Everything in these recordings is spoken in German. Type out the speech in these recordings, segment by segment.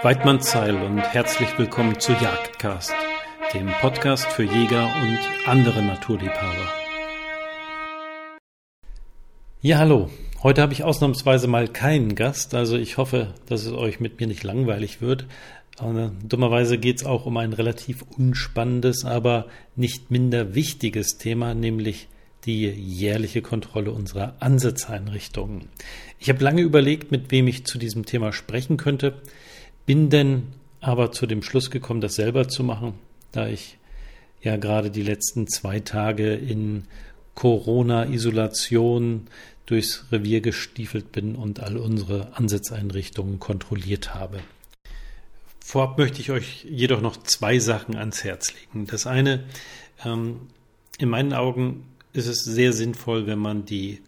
Weidmannszeil und herzlich willkommen zu Jagdcast, dem Podcast für Jäger und andere Naturliebhaber. Ja, hallo. Heute habe ich ausnahmsweise mal keinen Gast, also ich hoffe, dass es euch mit mir nicht langweilig wird. Dummerweise geht es auch um ein relativ unspannendes, aber nicht minder wichtiges Thema, nämlich die jährliche Kontrolle unserer Ansitzeinrichtungen. Ich habe lange überlegt, mit wem ich zu diesem Thema sprechen könnte bin denn aber zu dem Schluss gekommen, das selber zu machen, da ich ja gerade die letzten zwei Tage in Corona-Isolation durchs Revier gestiefelt bin und all unsere Ansitzeinrichtungen kontrolliert habe. Vorab möchte ich euch jedoch noch zwei Sachen ans Herz legen. Das eine, ähm, in meinen Augen ist es sehr sinnvoll, wenn man die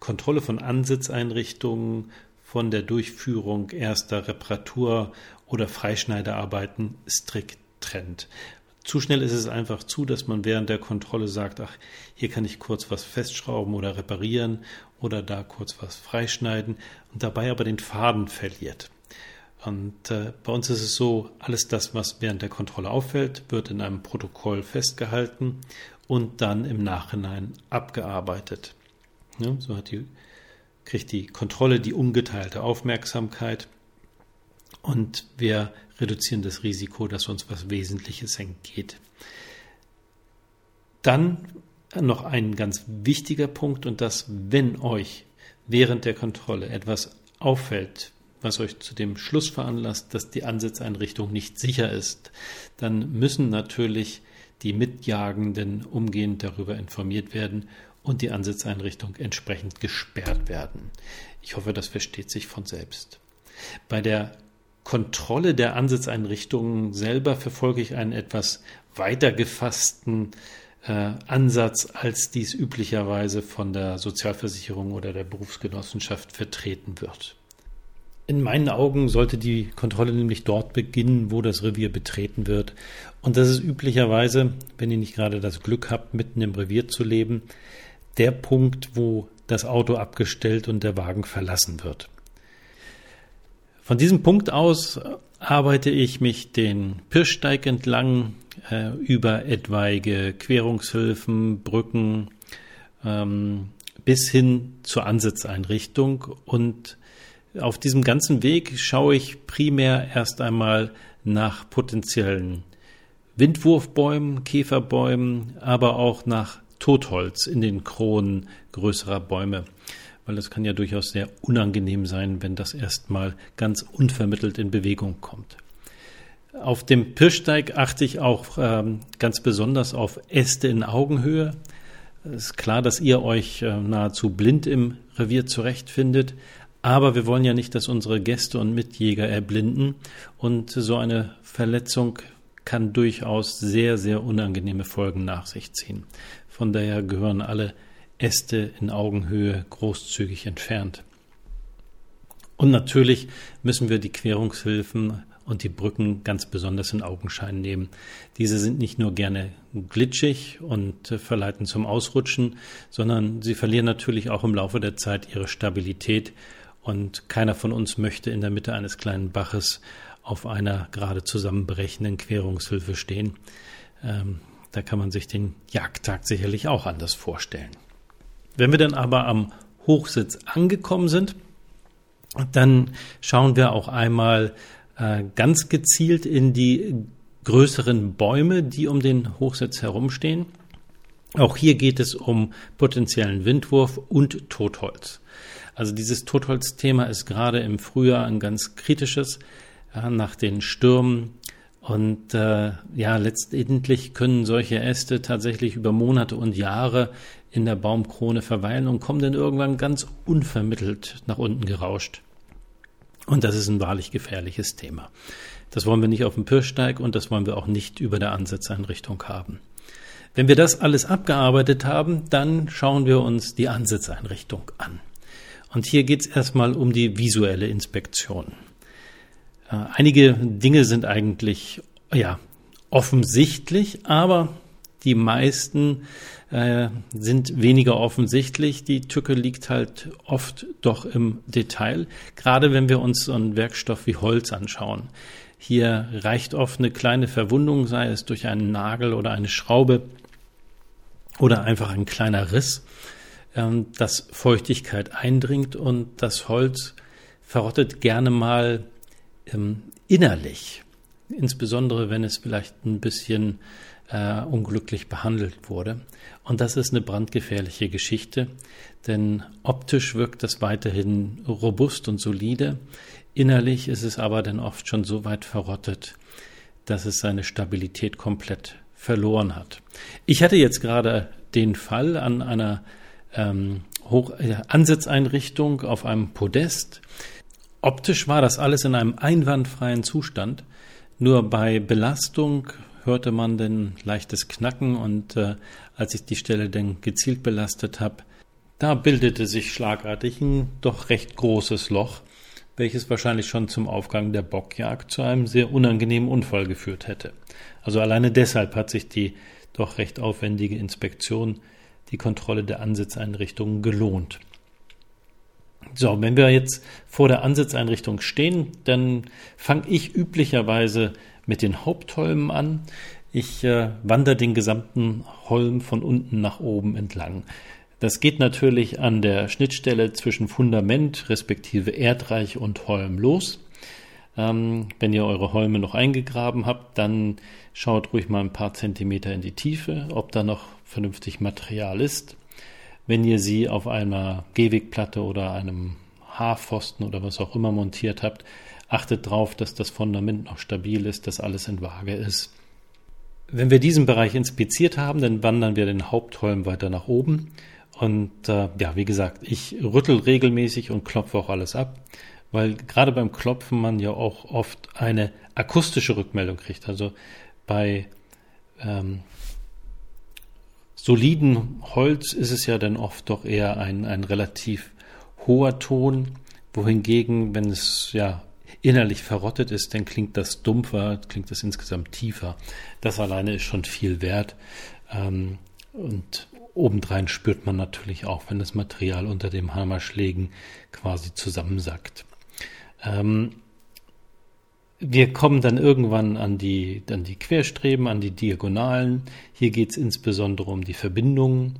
Kontrolle von Ansitzeinrichtungen von der Durchführung erster Reparatur- oder Freischneidearbeiten strikt trennt. Zu schnell ist es einfach zu, dass man während der Kontrolle sagt, ach, hier kann ich kurz was festschrauben oder reparieren oder da kurz was freischneiden und dabei aber den Faden verliert. Und äh, bei uns ist es so, alles das, was während der Kontrolle auffällt, wird in einem Protokoll festgehalten und dann im Nachhinein abgearbeitet. Ja, so hat die kriegt die Kontrolle die ungeteilte Aufmerksamkeit und wir reduzieren das Risiko, dass uns was Wesentliches entgeht. Dann noch ein ganz wichtiger Punkt und das, wenn euch während der Kontrolle etwas auffällt, was euch zu dem Schluss veranlasst, dass die Ansitzeinrichtung nicht sicher ist, dann müssen natürlich die Mitjagenden umgehend darüber informiert werden und die Ansitzeinrichtung entsprechend gesperrt werden. Ich hoffe, das versteht sich von selbst. Bei der Kontrolle der Ansitzeinrichtungen selber verfolge ich einen etwas weiter gefassten äh, Ansatz, als dies üblicherweise von der Sozialversicherung oder der Berufsgenossenschaft vertreten wird. In meinen Augen sollte die Kontrolle nämlich dort beginnen, wo das Revier betreten wird. Und das ist üblicherweise, wenn ihr nicht gerade das Glück habt, mitten im Revier zu leben, der Punkt, wo das Auto abgestellt und der Wagen verlassen wird. Von diesem Punkt aus arbeite ich mich den Pirschsteig entlang äh, über etwaige Querungshilfen, Brücken ähm, bis hin zur Ansitzeinrichtung und auf diesem ganzen Weg schaue ich primär erst einmal nach potenziellen Windwurfbäumen, Käferbäumen, aber auch nach Totholz in den Kronen größerer Bäume. Weil es kann ja durchaus sehr unangenehm sein, wenn das erstmal ganz unvermittelt in Bewegung kommt. Auf dem Pirschsteig achte ich auch ähm, ganz besonders auf Äste in Augenhöhe. Es ist klar, dass ihr euch äh, nahezu blind im Revier zurechtfindet, aber wir wollen ja nicht, dass unsere Gäste und Mitjäger erblinden und so eine Verletzung kann durchaus sehr, sehr unangenehme Folgen nach sich ziehen. Von daher gehören alle Äste in Augenhöhe großzügig entfernt. Und natürlich müssen wir die Querungshilfen und die Brücken ganz besonders in Augenschein nehmen. Diese sind nicht nur gerne glitschig und verleiten zum Ausrutschen, sondern sie verlieren natürlich auch im Laufe der Zeit ihre Stabilität und keiner von uns möchte in der Mitte eines kleinen Baches auf einer gerade zusammenbrechenden Querungshilfe stehen. Ähm, da kann man sich den Jagdtag sicherlich auch anders vorstellen. Wenn wir dann aber am Hochsitz angekommen sind, dann schauen wir auch einmal äh, ganz gezielt in die größeren Bäume, die um den Hochsitz herumstehen. Auch hier geht es um potenziellen Windwurf und Totholz. Also dieses Totholzthema ist gerade im Frühjahr ein ganz kritisches nach den Stürmen. Und äh, ja, letztendlich können solche Äste tatsächlich über Monate und Jahre in der Baumkrone verweilen und kommen dann irgendwann ganz unvermittelt nach unten gerauscht. Und das ist ein wahrlich gefährliches Thema. Das wollen wir nicht auf dem Pirschsteig und das wollen wir auch nicht über der Ansitzeinrichtung haben. Wenn wir das alles abgearbeitet haben, dann schauen wir uns die Ansitzeinrichtung an. Und hier geht es erstmal um die visuelle Inspektion. Äh, einige Dinge sind eigentlich ja offensichtlich, aber Die meisten äh, sind weniger offensichtlich. Die Tücke liegt halt oft doch im Detail, gerade wenn wir uns so einen Werkstoff wie Holz anschauen. Hier reicht oft eine kleine Verwundung, sei es durch einen Nagel oder eine Schraube oder einfach ein kleiner Riss, ähm, dass Feuchtigkeit eindringt und das Holz verrottet gerne mal ähm, innerlich, insbesondere wenn es vielleicht ein bisschen äh, unglücklich behandelt wurde. Und das ist eine brandgefährliche Geschichte, denn optisch wirkt das weiterhin robust und solide. Innerlich ist es aber dann oft schon so weit verrottet, dass es seine Stabilität komplett verloren hat. Ich hatte jetzt gerade den Fall an einer ähm, Hoch äh, Ansitzeinrichtung auf einem Podest. Optisch war das alles in einem einwandfreien Zustand. Nur bei Belastung hörte man dann leichtes Knacken und äh, als ich die Stelle dann gezielt belastet habe, da bildete sich schlagartig ein doch recht großes Loch, welches wahrscheinlich schon zum Aufgang der Bockjagd zu einem sehr unangenehmen Unfall geführt hätte. Also alleine deshalb hat sich die doch recht aufwendige Inspektion, die Kontrolle der Ansitzeinrichtungen gelohnt. So, wenn wir jetzt vor der Ansitzeinrichtung stehen, dann fange ich üblicherweise mit den Hauptholmen an. Ich äh, wandere den gesamten Holm von unten nach oben entlang. Das geht natürlich an der Schnittstelle zwischen Fundament respektive Erdreich und Holm los. Ähm, wenn ihr eure Holme noch eingegraben habt, dann schaut ruhig mal ein paar Zentimeter in die Tiefe, ob da noch vernünftig Material ist. Wenn ihr sie auf einer Gehwegplatte oder einem Haarpfosten oder was auch immer montiert habt, achtet darauf, dass das Fundament noch stabil ist, dass alles in Waage ist. Wenn wir diesen Bereich inspiziert haben, dann wandern wir den Hauptholm weiter nach oben und äh, ja, wie gesagt, ich rüttel regelmäßig und klopfe auch alles ab, weil gerade beim Klopfen man ja auch oft eine akustische Rückmeldung kriegt. Also bei ähm, soliden Holz ist es ja dann oft doch eher ein, ein relativ hoher Ton, wohingegen, wenn es ja innerlich verrottet ist, dann klingt das dumpfer, klingt das insgesamt tiefer. Das alleine ist schon viel wert. Ähm, und Obendrein spürt man natürlich auch, wenn das Material unter dem Hammerschlägen quasi zusammensackt. Ähm, wir kommen dann irgendwann an die, an die Querstreben, an die Diagonalen. Hier geht es insbesondere um die Verbindungen,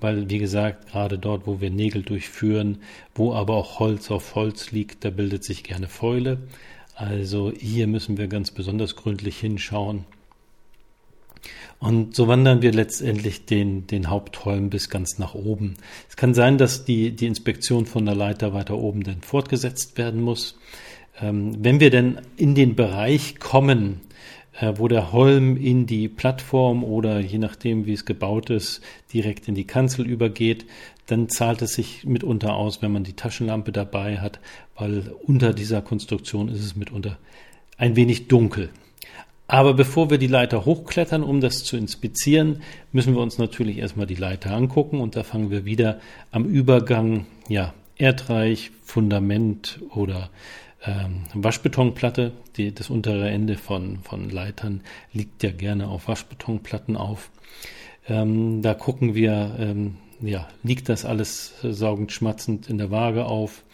weil, wie gesagt, gerade dort, wo wir Nägel durchführen, wo aber auch Holz auf Holz liegt, da bildet sich gerne Fäule. Also hier müssen wir ganz besonders gründlich hinschauen. Und so wandern wir letztendlich den, den Hauptholm bis ganz nach oben. Es kann sein, dass die, die Inspektion von der Leiter weiter oben dann fortgesetzt werden muss. Ähm, wenn wir denn in den Bereich kommen, äh, wo der Holm in die Plattform oder je nachdem, wie es gebaut ist, direkt in die Kanzel übergeht, dann zahlt es sich mitunter aus, wenn man die Taschenlampe dabei hat, weil unter dieser Konstruktion ist es mitunter ein wenig dunkel. Aber bevor wir die Leiter hochklettern, um das zu inspizieren, müssen wir uns natürlich erstmal die Leiter angucken und da fangen wir wieder am Übergang, ja, Erdreich, Fundament oder ähm, Waschbetonplatte. Die, das untere Ende von, von Leitern liegt ja gerne auf Waschbetonplatten auf. Ähm, da gucken wir, ähm, ja, liegt das alles saugend schmatzend in der Waage auf?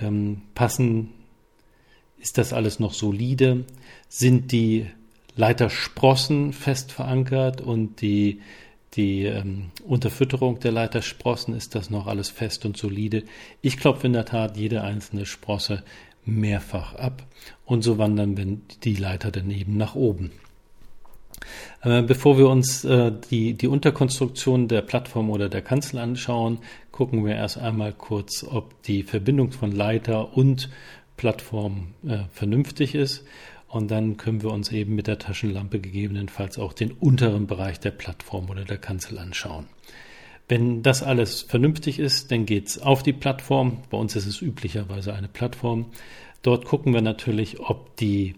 Ähm, passen, ist das alles noch solide? Sind die Leitersprossen fest verankert und die, die ähm, Unterfütterung der Leitersprossen ist das noch alles fest und solide. Ich klopfe in der Tat jede einzelne Sprosse mehrfach ab und so wandern die Leiter daneben nach oben. Äh, bevor wir uns äh, die, die Unterkonstruktion der Plattform oder der Kanzel anschauen, gucken wir erst einmal kurz, ob die Verbindung von Leiter und Plattform äh, vernünftig ist. Und dann können wir uns eben mit der Taschenlampe gegebenenfalls auch den unteren Bereich der Plattform oder der Kanzel anschauen. Wenn das alles vernünftig ist, dann geht's auf die Plattform. Bei uns ist es üblicherweise eine Plattform. Dort gucken wir natürlich, ob die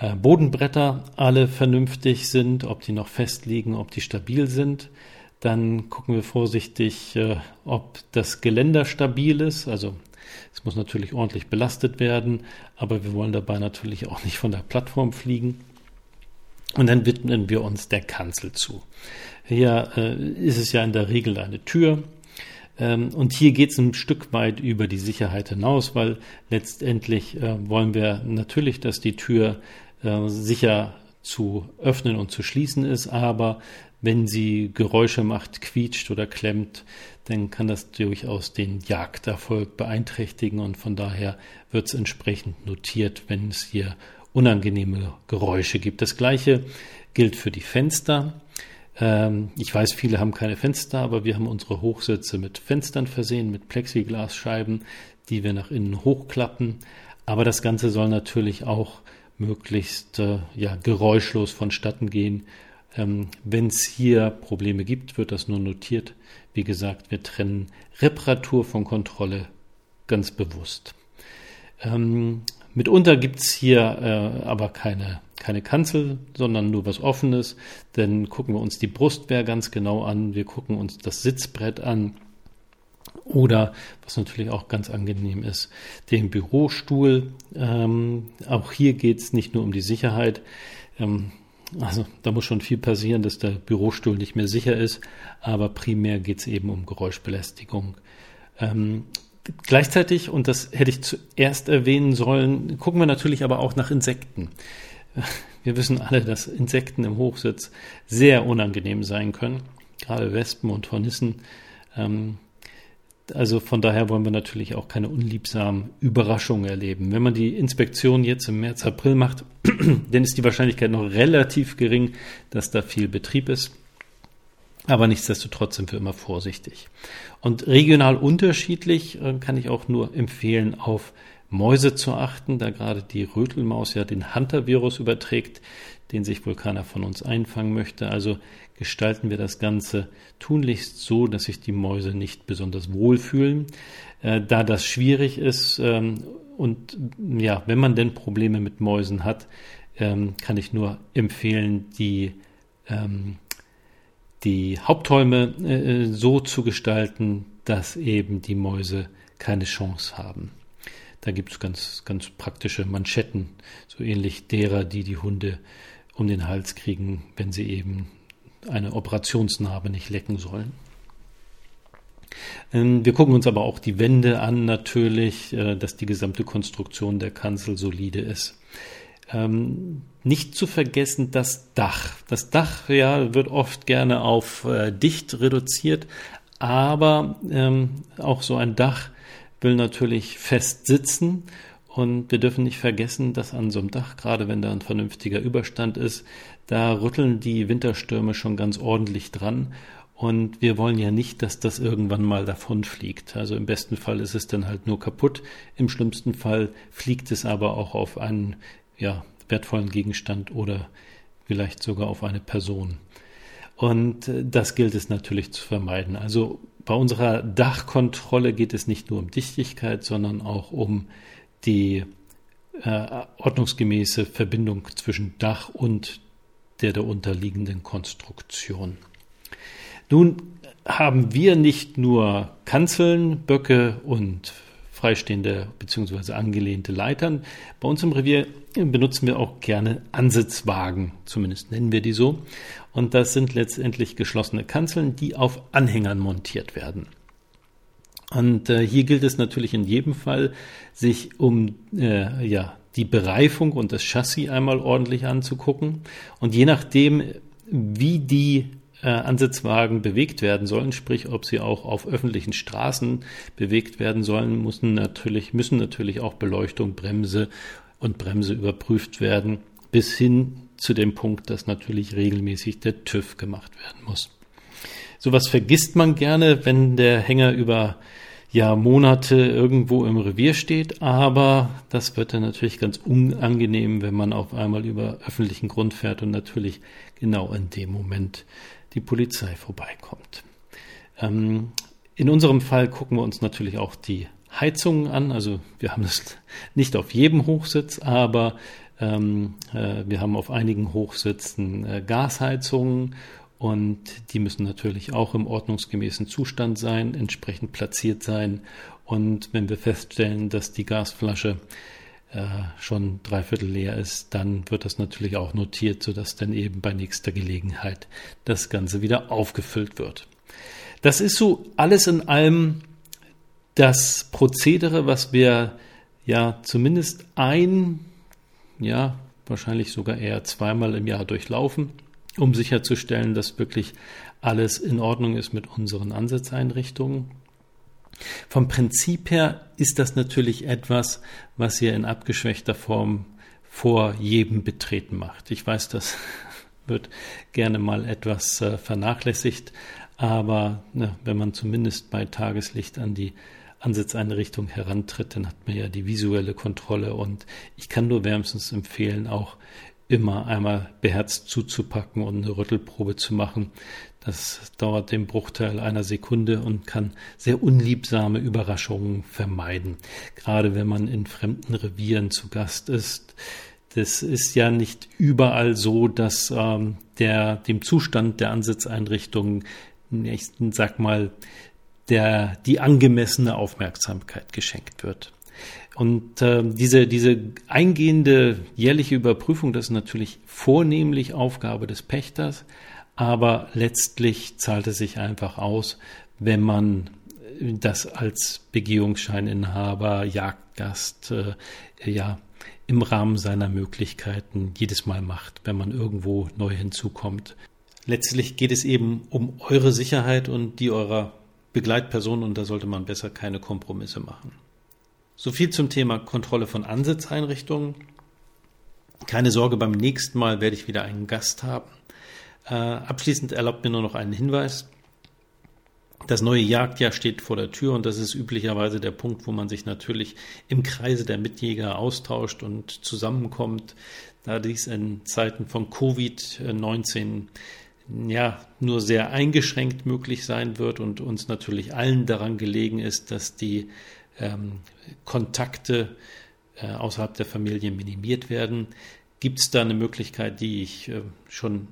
äh, Bodenbretter alle vernünftig sind, ob die noch fest liegen, ob die stabil sind. Dann gucken wir vorsichtig, äh, ob das Geländer stabil ist, also es muss natürlich ordentlich belastet werden, aber wir wollen dabei natürlich auch nicht von der Plattform fliegen. Und dann widmen wir uns der Kanzel zu. Hier äh, ist es ja in der Regel eine Tür. Ähm, und hier geht es ein Stück weit über die Sicherheit hinaus, weil letztendlich äh, wollen wir natürlich, dass die Tür äh, sicher zu öffnen und zu schließen ist, aber wenn sie Geräusche macht, quietscht oder klemmt, dann kann das durchaus den Jagderfolg beeinträchtigen und von daher wird es entsprechend notiert, wenn es hier unangenehme Geräusche gibt. Das gleiche gilt für die Fenster. Ähm, ich weiß, viele haben keine Fenster, aber wir haben unsere Hochsitze mit Fenstern versehen, mit Plexiglasscheiben, die wir nach innen hochklappen. Aber das Ganze soll natürlich auch möglichst äh, ja, geräuschlos vonstatten gehen. Ähm, Wenn es hier Probleme gibt, wird das nur notiert. Wie gesagt, wir trennen Reparatur von Kontrolle ganz bewusst. Mitunter gibt's hier äh, aber keine, keine Kanzel, sondern nur was Offenes. Dann gucken wir uns die Brustwehr ganz genau an. Wir gucken uns das Sitzbrett an. Oder, was natürlich auch ganz angenehm ist, den Bürostuhl. Ähm, auch hier geht's nicht nur um die Sicherheit. Ähm, also da muss schon viel passieren, dass der Bürostuhl nicht mehr sicher ist. Aber primär geht's eben um Geräuschbelästigung. Ähm, Gleichzeitig, und das hätte ich zuerst erwähnen sollen, gucken wir natürlich aber auch nach Insekten. Wir wissen alle, dass Insekten im Hochsitz sehr unangenehm sein können, gerade Wespen und Hornissen. Ähm, also von daher wollen wir natürlich auch keine unliebsamen Überraschungen erleben. Wenn man die Inspektion jetzt im März, April macht, dann ist die Wahrscheinlichkeit noch relativ gering, dass da viel Betrieb ist. Aber nichtsdestotrotz sind wir immer vorsichtig. Und regional unterschiedlich äh, kann ich auch nur empfehlen, auf Mäuse zu achten, da gerade die Rötelmaus ja den Hunter-Virus überträgt, den sich wohl keiner von uns einfangen möchte. Also gestalten wir das Ganze tunlichst so, dass sich die Mäuse nicht besonders wohlfühlen. Äh, da das schwierig ist ähm, und ja, wenn man denn Probleme mit Mäusen hat, ähm, kann ich nur empfehlen, die ähm, die Haupträume äh, so zu gestalten, dass eben die Mäuse keine Chance haben. Da gibt es ganz, ganz praktische Manschetten, so ähnlich derer, die die Hunde um den Hals kriegen, wenn sie eben eine Operationsnarbe nicht lecken sollen. Ähm, wir gucken uns aber auch die Wände an, natürlich, äh, dass die gesamte Konstruktion der Kanzel solide ist. Ähm, nicht zu vergessen das Dach. Das Dach ja, wird oft gerne auf äh, dicht reduziert, aber ähm, auch so ein Dach will natürlich fest sitzen. Und wir dürfen nicht vergessen, dass an so einem Dach, gerade wenn da ein vernünftiger Überstand ist, da rütteln die Winterstürme schon ganz ordentlich dran. Und wir wollen ja nicht, dass das irgendwann mal davonfliegt. Also im besten Fall ist es dann halt nur kaputt. Im schlimmsten Fall fliegt es aber auch auf einen ja, wertvollen Gegenstand oder vielleicht sogar auf eine Person. Und äh, das gilt es natürlich zu vermeiden. Also bei unserer Dachkontrolle geht es nicht nur um Dichtigkeit, sondern auch um die äh, ordnungsgemäße Verbindung zwischen Dach und der darunterliegenden Konstruktion. Nun haben wir nicht nur Kanzeln, Böcke und freistehende bzw. angelehnte Leitern. Bei uns im Revier benutzen wir auch gerne Ansitzwagen, zumindest nennen wir die so. Und das sind letztendlich geschlossene Kanzeln, die auf Anhängern montiert werden. Und äh, hier gilt es natürlich in jedem Fall, sich um äh, ja, die Bereifung und das Chassis einmal ordentlich anzugucken. Und je nachdem, wie die äh, Ansitzwagen bewegt werden sollen, sprich ob sie auch auf öffentlichen Straßen bewegt werden sollen, müssen natürlich, müssen natürlich auch Beleuchtung, Bremse und Bremse überprüft werden, bis hin zu dem Punkt, dass natürlich regelmäßig der TÜV gemacht werden muss. Sowas vergisst man gerne, wenn der Hänger über ja, Monate irgendwo im Revier steht, aber das wird dann natürlich ganz unangenehm, wenn man auf einmal über öffentlichen Grund fährt und natürlich genau in dem Moment die Polizei vorbeikommt. Ähm, in unserem Fall gucken wir uns natürlich auch die Heizungen an. Also wir haben es nicht auf jedem Hochsitz, aber ähm, äh, wir haben auf einigen Hochsitzen äh, Gasheizungen und die müssen natürlich auch im ordnungsgemäßen Zustand sein, entsprechend platziert sein. Und wenn wir feststellen, dass die Gasflasche schon dreiviertel leer ist, dann wird das natürlich auch notiert, sodass dann eben bei nächster Gelegenheit das Ganze wieder aufgefüllt wird. Das ist so alles in allem das Prozedere, was wir ja zumindest ein, ja, wahrscheinlich sogar eher zweimal im Jahr durchlaufen, um sicherzustellen, dass wirklich alles in Ordnung ist mit unseren Ansatzeinrichtungen. Vom Prinzip her ist das natürlich etwas, was ihr in abgeschwächter Form vor jedem Betreten macht. Ich weiß, das wird gerne mal etwas äh, vernachlässigt, aber ne, wenn man zumindest bei Tageslicht an die Ansitzeinrichtung herantritt, dann hat man ja die visuelle Kontrolle und ich kann nur wärmstens empfehlen, auch immer einmal beherzt zuzupacken und eine Rüttelprobe zu machen. Das dauert den Bruchteil einer Sekunde und kann sehr unliebsame Überraschungen vermeiden. Gerade wenn man in fremden Revieren zu Gast ist. Das ist ja nicht überall so, dass ähm, der, dem Zustand der Ansitzeinrichtungen, ich sag mal, der, die angemessene Aufmerksamkeit geschenkt wird. Und äh, diese, diese eingehende jährliche Überprüfung, das ist natürlich vornehmlich Aufgabe des Pächters, aber letztlich zahlt es sich einfach aus, wenn man das als Begehungsscheininhaber, Jagdgast, äh, ja, im Rahmen seiner Möglichkeiten jedes Mal macht, wenn man irgendwo neu hinzukommt. Letztlich geht es eben um eure Sicherheit und die eurer Begleitperson und da sollte man besser keine Kompromisse machen. So viel zum Thema Kontrolle von Ansitzeinrichtungen. Keine Sorge, beim nächsten Mal werde ich wieder einen Gast haben. Äh, abschließend erlaubt mir nur noch einen Hinweis. Das neue Jagdjahr steht vor der Tür und das ist üblicherweise der Punkt, wo man sich natürlich im Kreise der Mitjäger austauscht und zusammenkommt. Da dies in Zeiten von Covid-19 ja nur sehr eingeschränkt möglich sein wird und uns natürlich allen daran gelegen ist, dass die ähm, Kontakte äh, außerhalb der Familie minimiert werden. Gibt es da eine Möglichkeit, die ich äh, schon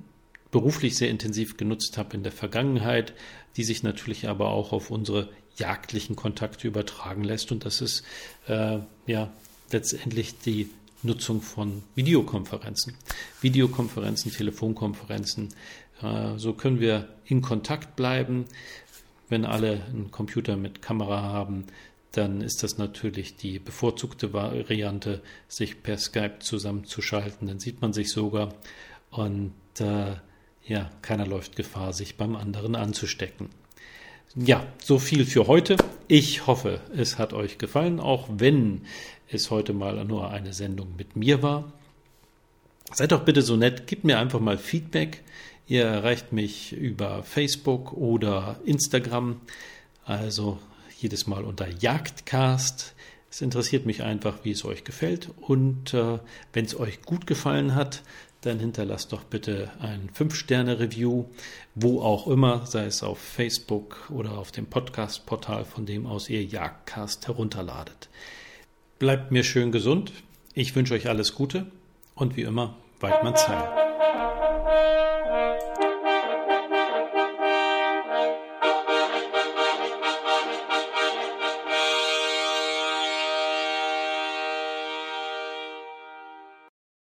beruflich sehr intensiv genutzt habe in der Vergangenheit, die sich natürlich aber auch auf unsere jagdlichen Kontakte übertragen lässt. Und das ist äh, ja letztendlich die Nutzung von Videokonferenzen. Videokonferenzen, Telefonkonferenzen. Äh, so können wir in Kontakt bleiben. Wenn alle einen Computer mit Kamera haben, dann ist das natürlich die bevorzugte Variante, sich per Skype zusammenzuschalten. Dann sieht man sich sogar und äh, ja, keiner läuft Gefahr, sich beim anderen anzustecken. Ja, so viel für heute. Ich hoffe, es hat euch gefallen, auch wenn es heute mal nur eine Sendung mit mir war. Seid doch bitte so nett, gebt mir einfach mal Feedback. Ihr erreicht mich über Facebook oder Instagram. Also jedes Mal unter Jagdcast. Es interessiert mich einfach, wie es euch gefällt. Und äh, wenn es euch gut gefallen hat, dann hinterlasst doch bitte ein 5-Sterne-Review, wo auch immer, sei es auf Facebook oder auf dem Podcast-Portal, von dem aus ihr Jagdcast herunterladet. Bleibt mir schön gesund. Ich wünsche euch alles Gute und wie immer, Weidmanns Heil.